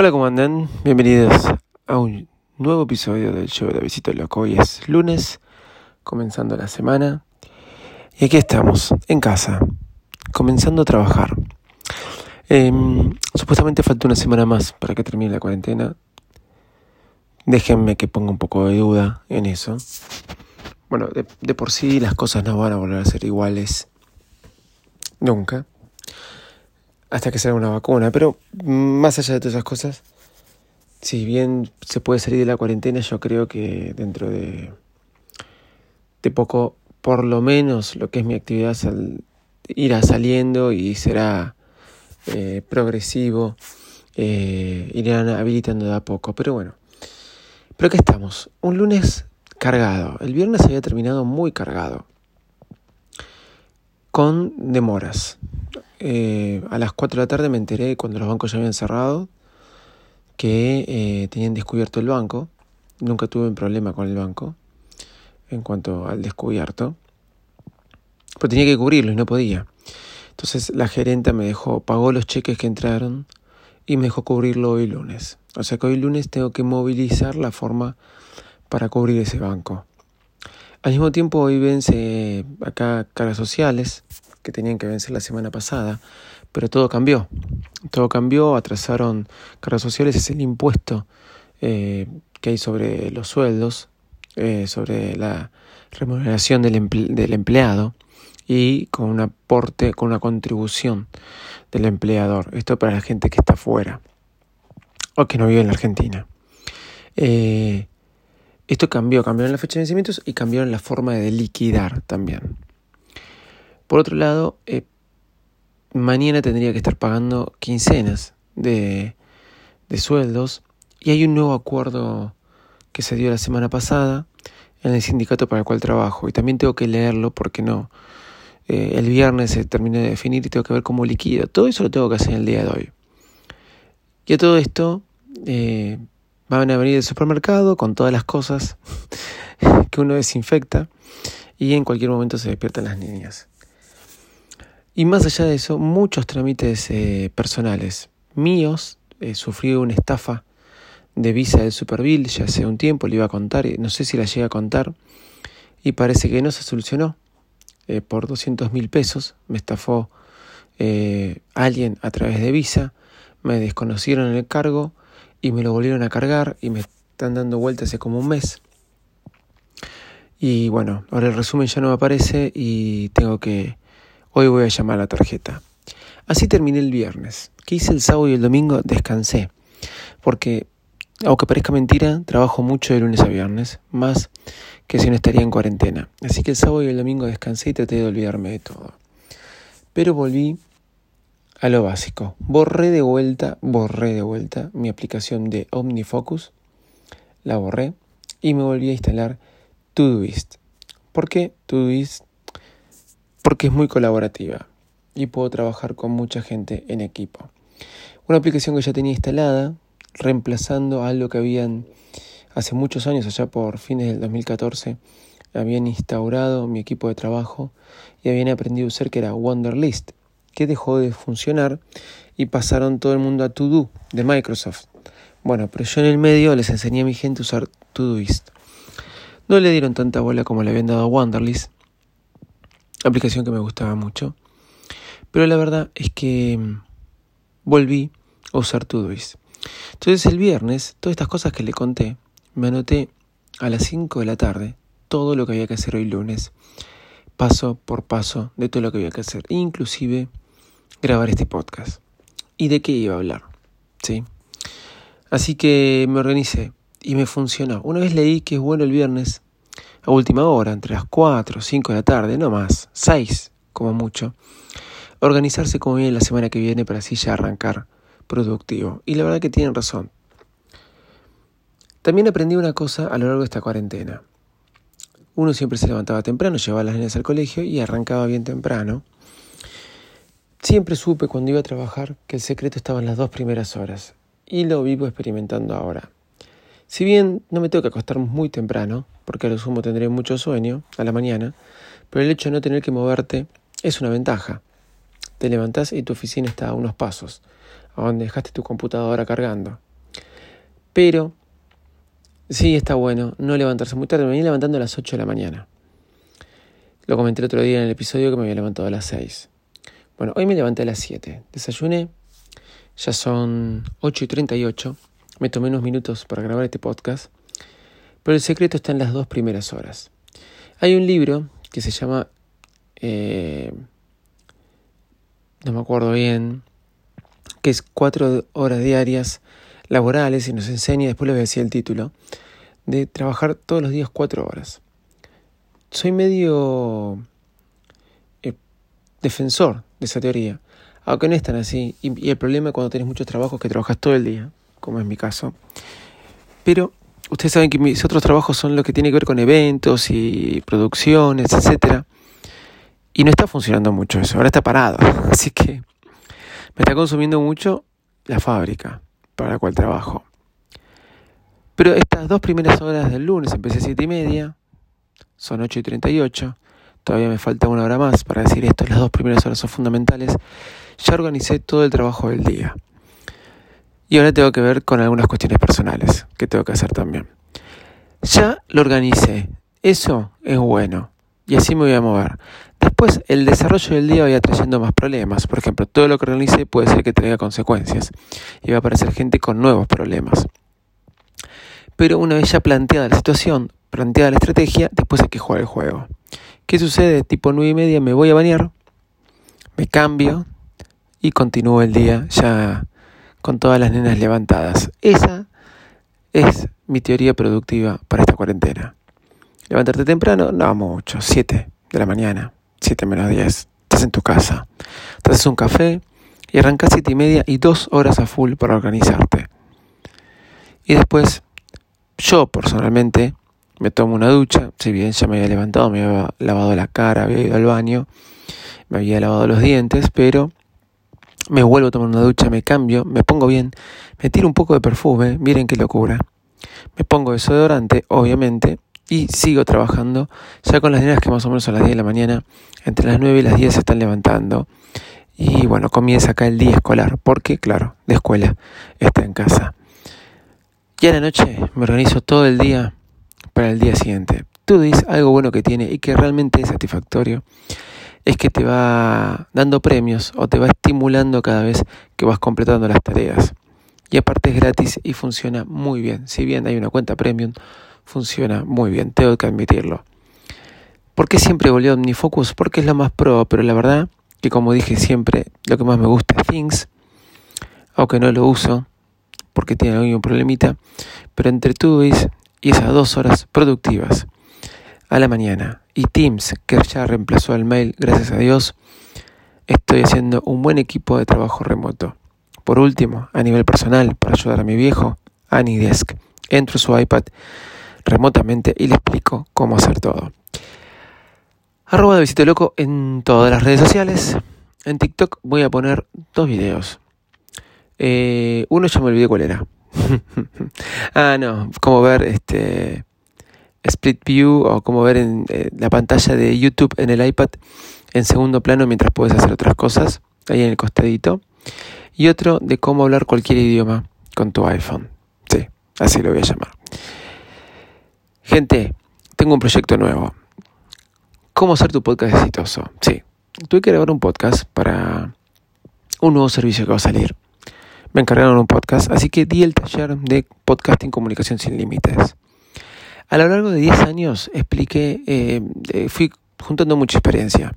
Hola, ¿cómo andan? Bienvenidos a un nuevo episodio del show de Visito Loco. Hoy es lunes, comenzando la semana. Y aquí estamos, en casa, comenzando a trabajar. Em, supuestamente falta una semana más para que termine la cuarentena. Déjenme que ponga un poco de duda en eso. Bueno, de, de por sí las cosas no van a volver a ser iguales nunca hasta que salga una vacuna. Pero más allá de todas esas cosas, si bien se puede salir de la cuarentena, yo creo que dentro de, de poco, por lo menos lo que es mi actividad irá saliendo y será eh, progresivo, eh, irán habilitando de a poco. Pero bueno, pero que estamos, un lunes cargado. El viernes había terminado muy cargado, con demoras. Eh, a las 4 de la tarde me enteré cuando los bancos ya habían cerrado que eh, tenían descubierto el banco. Nunca tuve un problema con el banco en cuanto al descubierto. Pero tenía que cubrirlo y no podía. Entonces la gerenta me dejó, pagó los cheques que entraron y me dejó cubrirlo hoy lunes. O sea que hoy lunes tengo que movilizar la forma para cubrir ese banco. Al mismo tiempo hoy vence acá caras sociales que tenían que vencer la semana pasada, pero todo cambió. Todo cambió, atrasaron cargas sociales, es el impuesto eh, que hay sobre los sueldos, eh, sobre la remuneración del, empleado y con un aporte, con una contribución del empleador. Esto para la gente que está fuera o que no vive en la Argentina. Eh, esto cambió, cambiaron la fecha de vencimientos y cambiaron la forma de liquidar también. Por otro lado, eh, mañana tendría que estar pagando quincenas de, de sueldos y hay un nuevo acuerdo que se dio la semana pasada en el sindicato para el cual trabajo y también tengo que leerlo porque no. Eh, el viernes se terminó de definir y tengo que ver cómo liquido. Todo eso lo tengo que hacer el día de hoy. Y a todo esto eh, van a venir del supermercado con todas las cosas que uno desinfecta y en cualquier momento se despiertan las niñas. Y más allá de eso, muchos trámites eh, personales míos. Eh, sufrí una estafa de visa del Superville ya hace un tiempo, le iba a contar, no sé si la llegué a contar, y parece que no se solucionó. Eh, por 200 mil pesos me estafó alguien a través de visa, me desconocieron el cargo y me lo volvieron a cargar y me están dando vueltas hace como un mes. Y bueno, ahora el resumen ya no me aparece y tengo que Hoy voy a llamar a la tarjeta. Así terminé el viernes. ¿Qué hice el sábado y el domingo? Descansé. Porque, aunque parezca mentira, trabajo mucho de lunes a viernes, más que si no estaría en cuarentena. Así que el sábado y el domingo descansé y traté de olvidarme de todo. Pero volví a lo básico. Borré de vuelta, borré de vuelta mi aplicación de OmniFocus. La borré y me volví a instalar Todoist. ¿Por qué Todoist? Porque es muy colaborativa y puedo trabajar con mucha gente en equipo. Una aplicación que ya tenía instalada, reemplazando algo que habían hace muchos años, allá por fines del 2014, habían instaurado mi equipo de trabajo y habían aprendido a usar que era Wonderlist, que dejó de funcionar y pasaron todo el mundo a To de Microsoft. Bueno, pero yo en el medio les enseñé a mi gente a usar Todoist. No le dieron tanta bola como le habían dado a Wonderlist, aplicación que me gustaba mucho. Pero la verdad es que mm, volví a usar Todoist. Entonces el viernes, todas estas cosas que le conté, me anoté a las 5 de la tarde todo lo que había que hacer hoy lunes, paso por paso de todo lo que había que hacer, inclusive grabar este podcast. ¿Y de qué iba a hablar? ¿Sí? Así que me organicé y me funcionó. Una vez leí que es bueno el viernes a última hora, entre las 4 o 5 de la tarde, no más, 6 como mucho, organizarse como viene la semana que viene para así ya arrancar productivo. Y la verdad que tienen razón. También aprendí una cosa a lo largo de esta cuarentena. Uno siempre se levantaba temprano, llevaba las niñas al colegio y arrancaba bien temprano. Siempre supe cuando iba a trabajar que el secreto estaba en las dos primeras horas y lo vivo experimentando ahora. Si bien no me tengo que acostar muy temprano, porque a lo sumo tendré mucho sueño a la mañana, pero el hecho de no tener que moverte es una ventaja. Te levantás y tu oficina está a unos pasos, a donde dejaste tu computadora cargando. Pero sí está bueno no levantarse muy tarde. Me venía levantando a las 8 de la mañana. Lo comenté el otro día en el episodio que me había levantado a las 6. Bueno, hoy me levanté a las 7. Desayuné. Ya son 8 y 38. Me tomé unos minutos para grabar este podcast. Pero el secreto está en las dos primeras horas. Hay un libro que se llama... Eh, no me acuerdo bien. Que es cuatro horas diarias laborales y nos enseña, después les voy a decir el título, de trabajar todos los días cuatro horas. Soy medio eh, defensor de esa teoría, aunque no es tan así. Y, el problema cuando tienes muchos trabajos es que trabajas todo el día, como es mi caso. Pero ustedes saben que mis otros trabajos son lo que tiene que ver con eventos y producciones, etcétera. Y no está funcionando mucho eso, ahora está parado. Así que me está consumiendo mucho la fábrica para la cual trabajo. Pero estas dos primeras horas del lunes, empecé a siete y media, son 8 y 38, todavía me falta una hora más para decir esto, las dos primeras horas son fundamentales, ya organicé todo el trabajo del día. Y ahora tengo que ver con algunas cuestiones personales que tengo que hacer también. Ya lo organicé, eso es bueno, y así me voy a mover. Después, el desarrollo del día vaya trayendo más problemas. Por ejemplo, todo lo que realice puede ser que traiga consecuencias y va a aparecer gente con nuevos problemas. Pero una vez ya planteada la situación, planteada la estrategia, después hay que jugar el juego. ¿Qué sucede? Tipo 9 y media me voy a bañar, me cambio y continúo el día ya con todas las nenas levantadas. Esa es mi teoría productiva para esta cuarentena. Levantarte temprano, no mucho, 7 de la mañana. 7 menos 10. Estás en tu casa. Te haces un café y arrancas 7 y media y dos horas a full para organizarte. Y después, yo personalmente me tomo una ducha. Si bien ya me había levantado, me había lavado la cara, había ido al baño, me había lavado los dientes, pero me vuelvo a tomar una ducha, me cambio, me pongo bien, me tiro un poco de perfume, miren qué locura. Me pongo desodorante, obviamente, y sigo trabajando ya con las nenas que más o menos a las 10 de la mañana, entre las 9 y las 10 se están levantando. Y bueno, comienza acá el día escolar, porque claro, de escuela está en casa. Y a la noche me organizo todo el día para el día siguiente. Tú dices algo bueno que tiene y que realmente es satisfactorio, es que te va dando premios o te va estimulando cada vez que vas completando las tareas. Y aparte es gratis y funciona muy bien. Si bien hay una cuenta premium, funciona muy bien, tengo que admitirlo. ¿Por qué siempre volvió OmniFocus? Porque es lo más pro, pero la verdad que como dije siempre, lo que más me gusta es Things, aunque no lo uso porque tiene algún problemita, pero entre Tubis y esas dos horas productivas a la mañana y Teams, que ya reemplazó al mail, gracias a Dios, estoy haciendo un buen equipo de trabajo remoto. Por último, a nivel personal, para ayudar a mi viejo, AnyDesk, entro su iPad remotamente y le explico cómo hacer todo. Arroba de Visito Loco en todas las redes sociales. En TikTok voy a poner dos videos. Eh, uno ya me olvidé cuál era. ah, no, cómo ver este split view o cómo ver en eh, la pantalla de YouTube en el iPad en segundo plano mientras puedes hacer otras cosas, ahí en el costadito. Y otro de cómo hablar cualquier idioma con tu iPhone. Sí, así lo voy a llamar. Gente, tengo un proyecto nuevo. ¿Cómo hacer tu podcast exitoso? Sí, tuve que grabar un podcast para un nuevo servicio que va a salir. Me encargaron un podcast, así que di el taller de podcasting comunicación sin límites. A lo largo de 10 años expliqué, eh, eh, fui juntando mucha experiencia.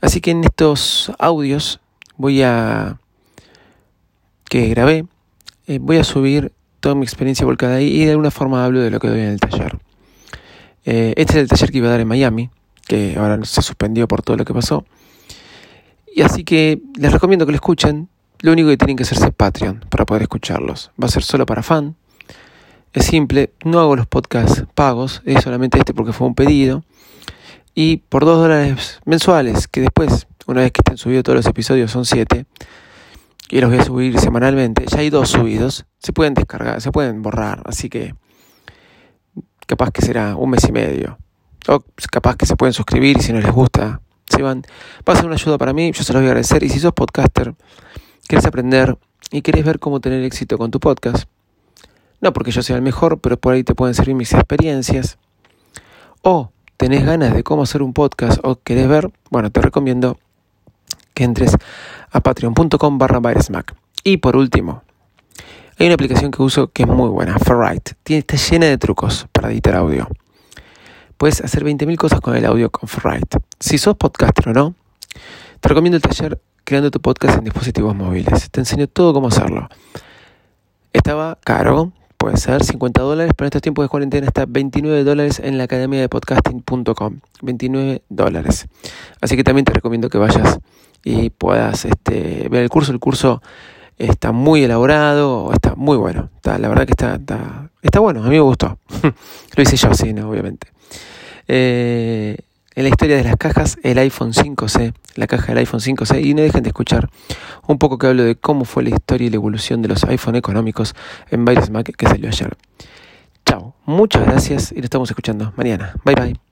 Así que en estos audios voy a que grabé, eh, voy a subir toda mi experiencia volcada ahí y de alguna forma hablo de lo que doy en el taller. Este es el taller que iba a dar en Miami, que ahora se suspendió por todo lo que pasó. Y así que les recomiendo que lo escuchen. Lo único que tienen que hacerse es Patreon para poder escucharlos. Va a ser solo para fan. Es simple, no hago los podcasts pagos, es solamente este porque fue un pedido. Y por dos dólares mensuales, que después, una vez que estén subidos todos los episodios, son siete, y los voy a subir semanalmente, ya hay dos subidos, se pueden descargar, se pueden borrar, así que capaz que será un mes y medio. O capaz que se pueden suscribir y si no les gusta, se van. Va a ser una ayuda para mí, yo se los voy a agradecer. Y si sos podcaster, quieres aprender y querés ver cómo tener éxito con tu podcast, no porque yo sea el mejor, pero por ahí te pueden servir mis experiencias. O tenés ganas de cómo hacer un podcast o querés ver, bueno, te recomiendo que entres a patreon.com barra Y por último, hay una aplicación que uso que es muy buena, Ferrite. Tiene, está llena de trucos para editar audio. Puedes hacer 20.000 cosas con el audio con Ferrite. Si sos podcaster o no, te recomiendo el taller Creando tu podcast en dispositivos móviles. Te enseño todo cómo hacerlo. Estaba caro, puede ser 50 dólares, pero en estos tiempos de cuarentena está 29 dólares en la academia de podcasting.com. 29 dólares. Así que también te recomiendo que vayas y puedas este, ver el curso. El curso está muy elaborado, está muy bueno. Está, la verdad que está, está, bueno, a mí me gustó. Lo hice yo, sí, ¿no? obviamente. Eh, en la historia de las cajas, el iPhone 5C, la caja del iPhone 5C, y no dejen de escuchar un poco que hablo de cómo fue la historia y la evolución de los iPhone económicos en Virus Mac que salió ayer. Chao, muchas gracias y lo estamos escuchando mañana. Bye bye.